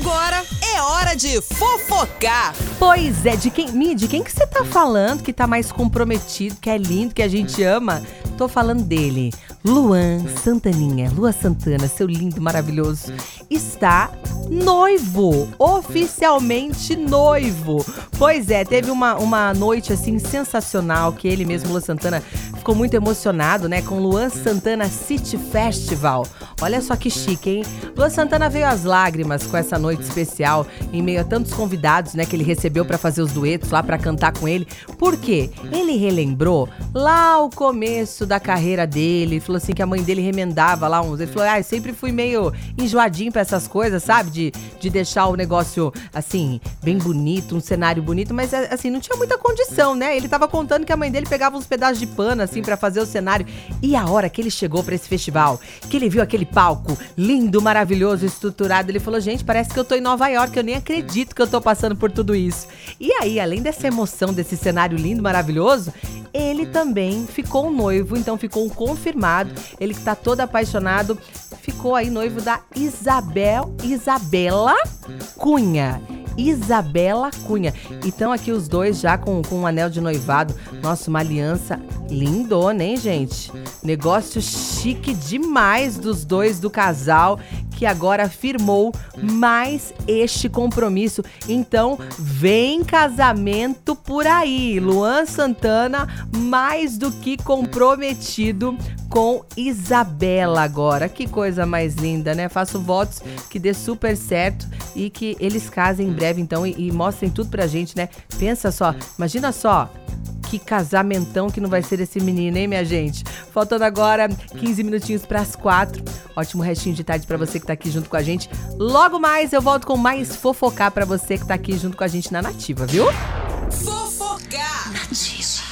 Agora é hora de fofocar. Pois é, de quem, Mi, de quem que você tá falando que tá mais comprometido, que é lindo, que a gente ama? Tô falando dele, Luan Santaninha. Lua Santana, seu lindo, maravilhoso, está noivo, oficialmente noivo. Pois é, teve uma, uma noite assim sensacional que ele mesmo, Lua Santana, ficou muito emocionado, né, com Luan Santana City Festival. Olha só que chique, hein? Luan Santana veio às lágrimas com essa noite especial, em meio a tantos convidados, né, que ele recebeu para fazer os duetos lá para cantar com ele. Por quê? Ele relembrou lá o começo da carreira dele, falou assim que a mãe dele remendava lá uns. Ele falou: "Ah, sempre fui meio enjoadinho para essas coisas, sabe? De, de deixar o negócio assim, bem bonito, um cenário bonito, mas assim, não tinha muita condição, né? Ele tava contando que a mãe dele pegava uns pedaços de pano assim para fazer o cenário. E a hora que ele chegou para esse festival, que ele viu aquele palco lindo, maravilhoso, estruturado, ele falou: "Gente, parece que eu tô em Nova York, eu nem acredito que eu tô passando por tudo isso". E aí, além dessa emoção desse cenário lindo, maravilhoso, ele também ficou noivo, então ficou confirmado. Ele que tá todo apaixonado, ficou aí noivo da Isabel Isabela Cunha. Isabela Cunha. Então aqui os dois já com, com um anel de noivado. Nossa, uma aliança lindona, hein, gente? Negócio chique demais dos dois do casal que agora firmou mais este compromisso. Então, vem casamento por aí. Luan Santana mais do que comprometido com Isabela agora. Que coisa mais linda, né? Faço votos que dê super certo e que eles casem em breve, então, e, e mostrem tudo pra gente, né? Pensa só, imagina só. Que casamentão que não vai ser esse menino, hein, minha gente? Faltando agora 15 minutinhos para as quatro. Ótimo restinho de tarde para você que tá aqui junto com a gente. Logo mais eu volto com mais fofocar para você que tá aqui junto com a gente na Nativa, viu? Fofocar. Nativa.